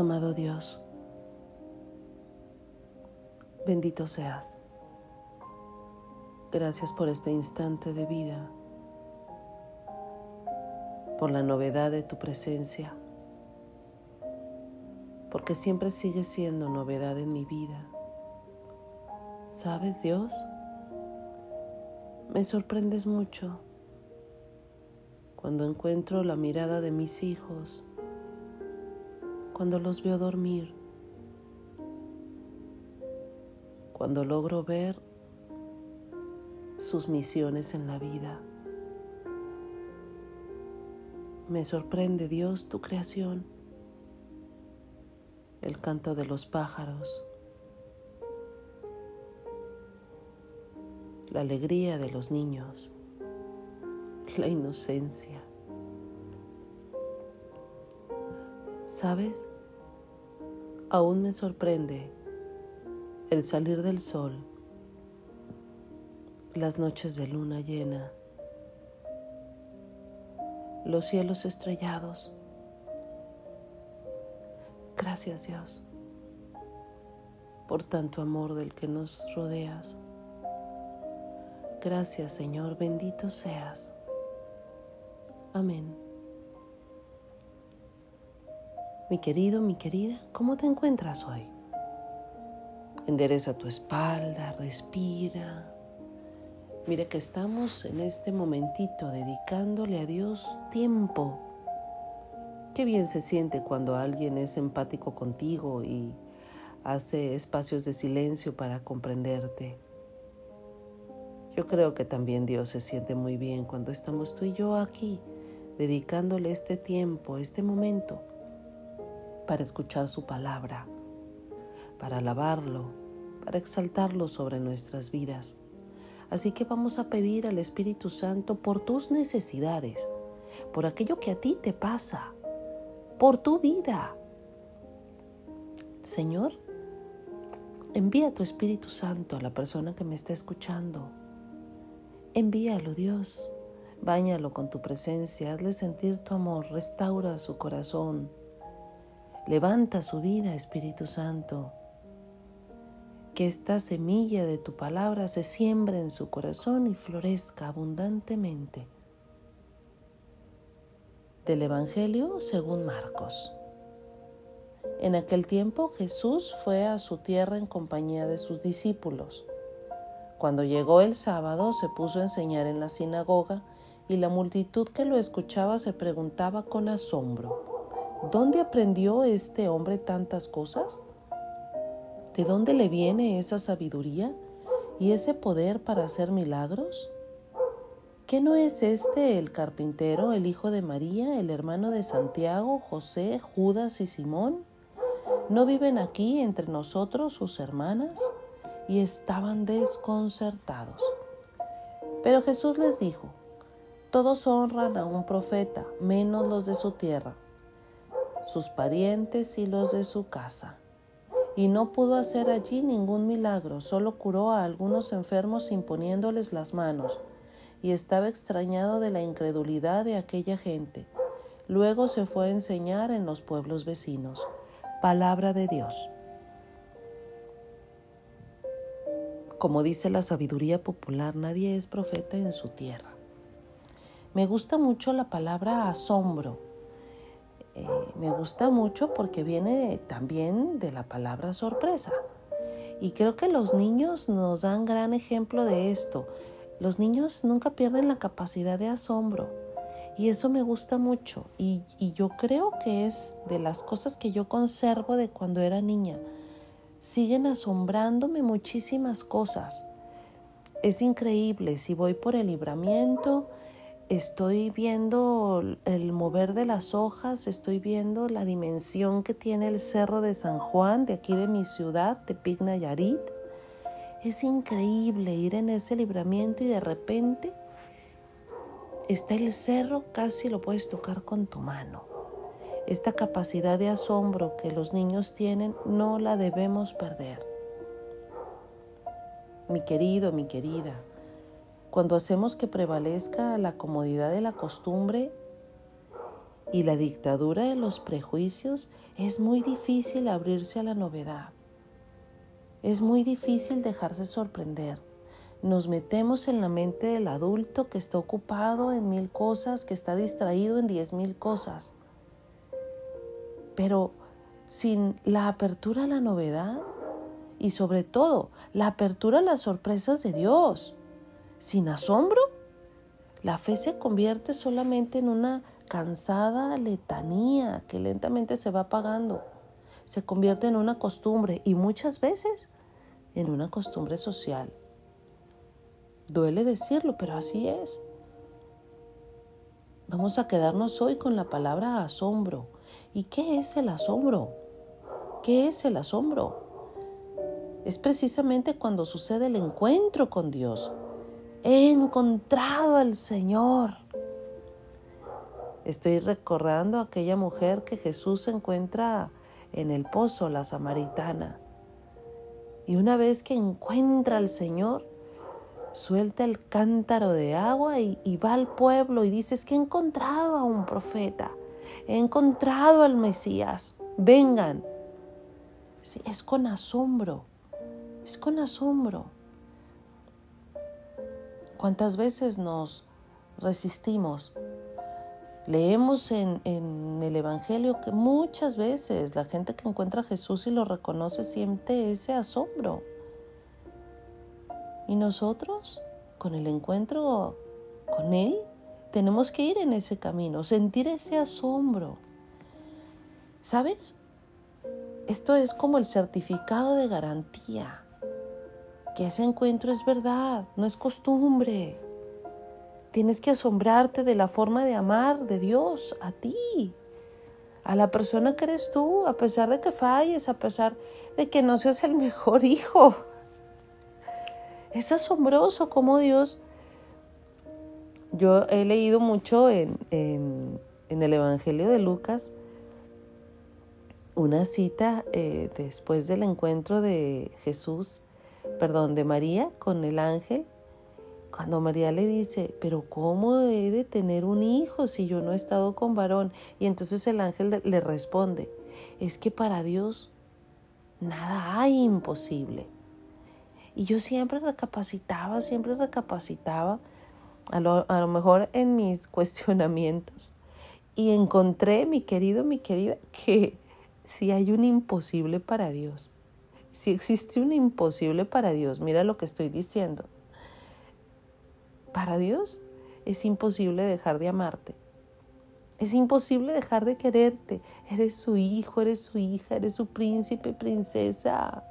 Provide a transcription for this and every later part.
Amado Dios, bendito seas. Gracias por este instante de vida, por la novedad de tu presencia, porque siempre sigue siendo novedad en mi vida. ¿Sabes, Dios? Me sorprendes mucho cuando encuentro la mirada de mis hijos, cuando los veo dormir, cuando logro ver sus misiones en la vida. Me sorprende Dios tu creación, el canto de los pájaros, la alegría de los niños, la inocencia. ¿Sabes? Aún me sorprende el salir del sol, las noches de luna llena, los cielos estrellados. Gracias Dios por tanto amor del que nos rodeas. Gracias Señor, bendito seas. Amén. Mi querido, mi querida, ¿cómo te encuentras hoy? Endereza tu espalda, respira. Mira que estamos en este momentito dedicándole a Dios tiempo. Qué bien se siente cuando alguien es empático contigo y hace espacios de silencio para comprenderte. Yo creo que también Dios se siente muy bien cuando estamos tú y yo aquí, dedicándole este tiempo, este momento, para escuchar su palabra, para alabarlo, para exaltarlo sobre nuestras vidas. Así que vamos a pedir al Espíritu Santo por tus necesidades, por aquello que a ti te pasa, por tu vida. Señor, envía tu Espíritu Santo a la persona que me está escuchando Envíalo, Dios. Báñalo con tu presencia, hazle sentir tu amor, restaura su corazón. Levanta su vida, Espíritu Santo. Que esta semilla de tu palabra se siembre en su corazón y florezca abundantemente. Del Evangelio según Marcos. En aquel tiempo Jesús fue a su tierra en compañía de sus discípulos. Cuando llegó el sábado se puso a enseñar en la sinagoga y la multitud que lo escuchaba se preguntaba con asombro, ¿dónde aprendió este hombre tantas cosas? ¿De dónde le viene esa sabiduría y ese poder para hacer milagros? ¿Qué no es este el carpintero, el hijo de María, el hermano de Santiago, José, Judas y Simón? ¿No viven aquí entre nosotros sus hermanas? y estaban desconcertados. Pero Jesús les dijo, todos honran a un profeta, menos los de su tierra, sus parientes y los de su casa. Y no pudo hacer allí ningún milagro, solo curó a algunos enfermos imponiéndoles las manos, y estaba extrañado de la incredulidad de aquella gente. Luego se fue a enseñar en los pueblos vecinos. Palabra de Dios. Como dice la sabiduría popular, nadie es profeta en su tierra. Me gusta mucho la palabra asombro. Eh, me gusta mucho porque viene también de la palabra sorpresa. Y creo que los niños nos dan gran ejemplo de esto. Los niños nunca pierden la capacidad de asombro. Y eso me gusta mucho. y yo creo que es de las cosas que yo conservo de cuando era niña siguen asombrándome muchísimas cosas. Es increíble, si voy por el libramiento, estoy viendo el mover de las hojas, estoy viendo la dimensión que tiene el cerro de San Juan, de aquí de mi ciudad, Tepic Nayarit. Es increíble ir en ese libramiento y de repente está el cerro, casi lo puedes tocar con tu mano. Esta capacidad de asombro que los niños tienen no la debemos perder. Mi querido, mi querida, cuando hacemos que prevalezca la comodidad de la costumbre, y la dictadura de los prejuicios es muy difícil abrirse a la novedad. Es muy difícil dejarse sorprender. Nos metemos en la mente del adulto que está ocupado en mil cosas, que está distraído en diez mil cosas. Pero sin la apertura a la novedad y sobre todo la apertura a las sorpresas de Dios, sin asombro, la fe se convierte solamente en una cansada letanía que lentamente se va apagando. Se convierte en una costumbre y muchas veces en una costumbre social. Duele decirlo, pero así es. Vamos a quedarnos hoy con la palabra asombro. ¿Y qué es el asombro? ¿Qué es el asombro? Es precisamente cuando sucede el encuentro con Dios, He encontrado al Señor. Estoy recordando a aquella mujer que Jesús encuentra en el pozo, la samaritana. Y una vez que encuentra al Señor, suelta el cántaro de agua y, va al pueblo y dice, es que he encontrado a un profeta, he encontrado al Mesías, vengan. es con asombro, es con asombro. ¿Cuántas veces nos resistimos? Leemos en, el Evangelio que muchas veces la gente que encuentra a Jesús y lo reconoce siente ese asombro. Y nosotros, con el encuentro con Él, tenemos que ir en ese camino, sentir ese asombro. ¿Sabes? Esto es como el certificado de garantía que ese encuentro es verdad, no es costumbre. Tienes que asombrarte de la forma de amar de Dios a ti, a la persona que eres tú, a pesar de que falles, a pesar de que no seas el mejor hijo. Es asombroso cómo Dios... Yo he leído mucho en, en, el Evangelio de Lucas una cita eh, después del encuentro de Jesús perdón, de María con el ángel, cuando María le dice, pero ¿cómo he de tener un hijo si yo no he estado con varón? Y entonces el ángel le responde, es que para Dios nada hay imposible. Y yo siempre recapacitaba, siempre recapacitaba, a lo, a lo mejor en mis cuestionamientos. Y encontré, mi querido, mi querida, que si hay un imposible para Dios. Si existe un imposible para Dios, mira lo que estoy diciendo. Para Dios es imposible dejar de amarte. Es imposible dejar de quererte. Eres su hijo, eres su hija, eres su príncipe, princesa.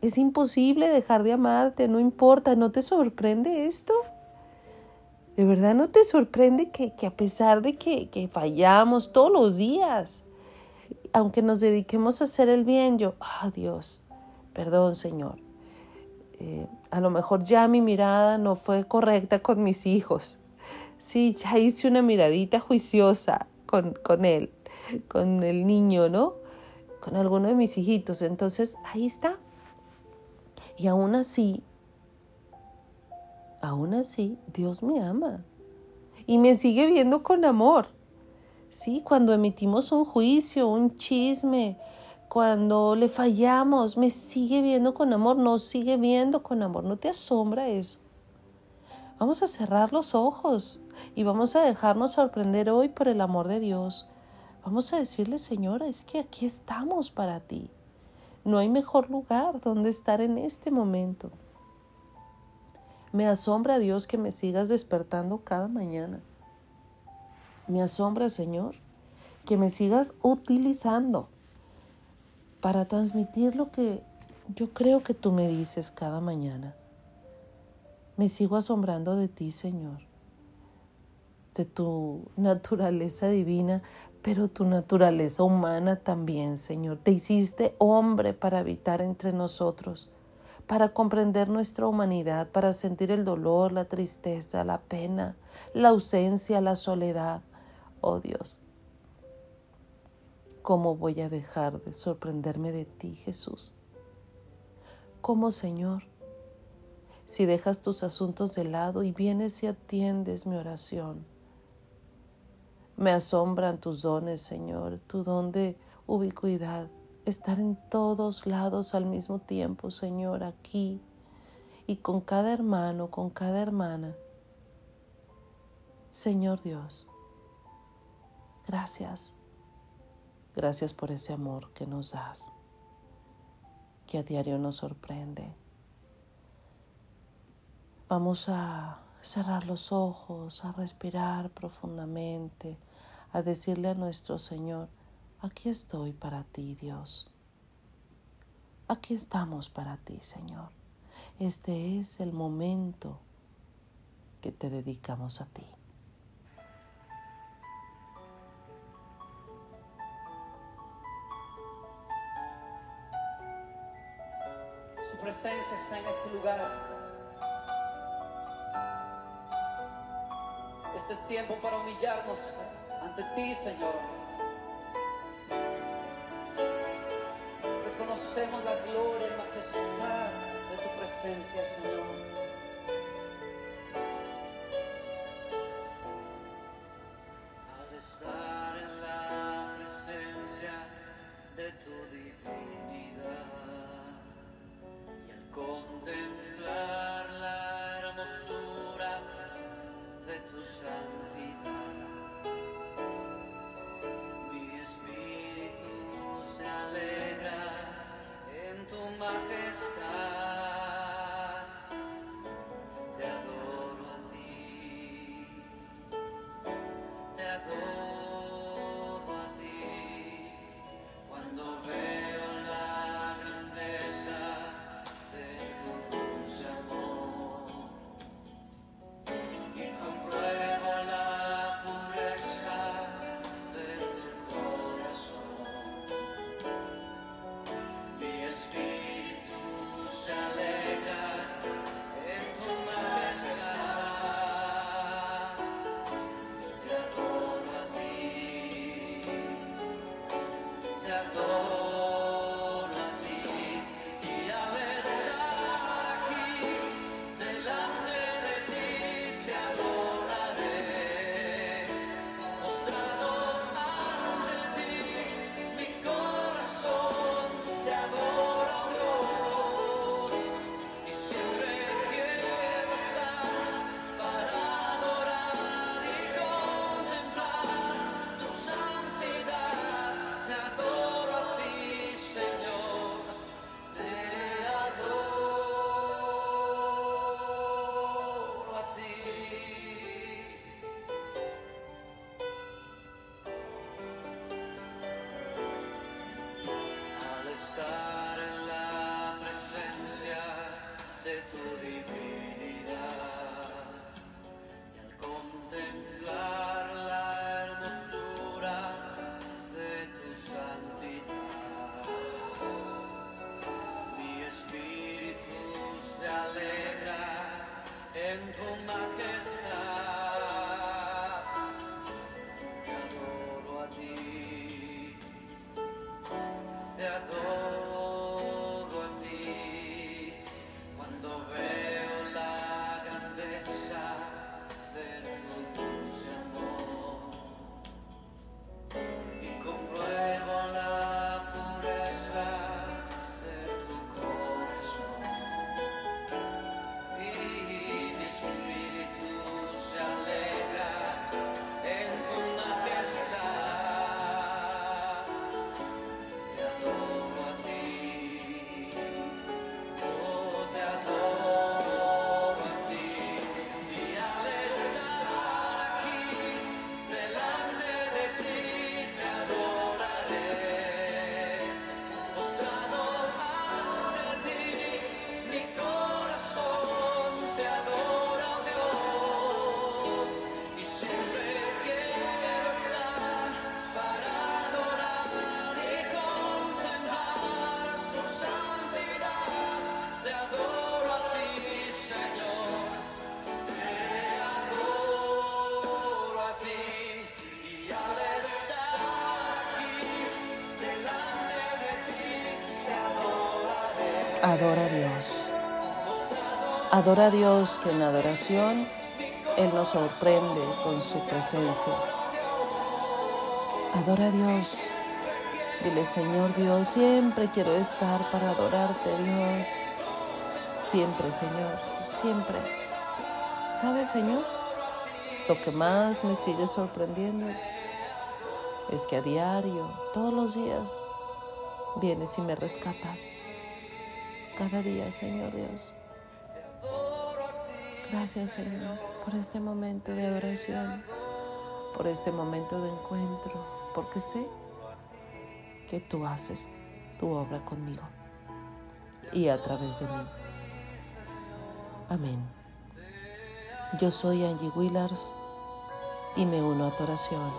Es imposible dejar de amarte, no importa, ¿no te sorprende esto? ¿De verdad no te sorprende que, a pesar de que, que fallamos todos los días, aunque nos dediquemos a hacer el bien, yo, ah, Dios, perdón, Señor. Eh, a lo mejor ya mi mirada no fue correcta con mis hijos. Sí, ya hice una miradita juiciosa con, con él, con el niño, ¿no? Con alguno de mis hijitos. Entonces, ahí está. Y aún así, aún así, Dios me ama. Y me sigue viendo con amor. Sí, cuando emitimos un juicio, un chisme, cuando le fallamos, me sigue viendo con amor, no sigue viendo con amor. ¿No te asombra eso? Vamos a cerrar los ojos y vamos a dejarnos sorprender hoy por el amor de Dios. Vamos a decirle, Señora, es que aquí estamos para ti. No hay mejor lugar donde estar en este momento. Me asombra Dios que me sigas despertando cada mañana. Me asombra, Señor, que me sigas utilizando para transmitir lo que yo creo que tú me dices cada mañana. Me sigo asombrando de ti, Señor, de tu naturaleza divina, pero tu naturaleza humana también, Señor. Te hiciste hombre para habitar entre nosotros, para comprender nuestra humanidad, para sentir el dolor, la tristeza, la pena, la ausencia, la soledad oh Dios. ¿Cómo voy a dejar de sorprenderme de ti, Jesús? ¿Cómo, Señor? Si dejas tus asuntos de lado y vienes y atiendes mi oración. Me asombran tus dones, Señor, tu don de ubicuidad, estar en todos lados al mismo tiempo, Señor, aquí y con cada hermano, con cada hermana. Señor Dios, Gracias. Gracias por ese amor que nos das, que a diario nos sorprende. Vamos a cerrar los ojos, a respirar profundamente, a decirle a nuestro Señor, aquí estoy para ti, Dios. Aquí estamos para ti, Señor. Este es el momento que te dedicamos a ti. presencia está en este lugar. Este es tiempo para humillarnos ante ti, Señor. Reconocemos la gloria y majestad de tu presencia, Señor. adora a Dios. Adora a Dios que en la adoración Él nos sorprende con su presencia. Adora a Dios. Dile, Señor Dios, siempre quiero estar para adorarte, Dios. Siempre, Señor, siempre. ¿Sabes, Señor? Lo que más me sigue sorprendiendo es que a diario, todos los días, vienes y me rescatas. Cada día, Señor Dios. Gracias, Señor, por este momento de adoración, por este momento de encuentro, porque sé que tú haces tu obra conmigo y a través de mí. Amén. Yo soy Angie Willars y me uno a tu oración.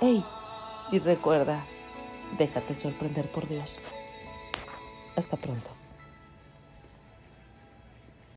¡Hey! Y recuerda, déjate sorprender por Dios. Hasta pronto.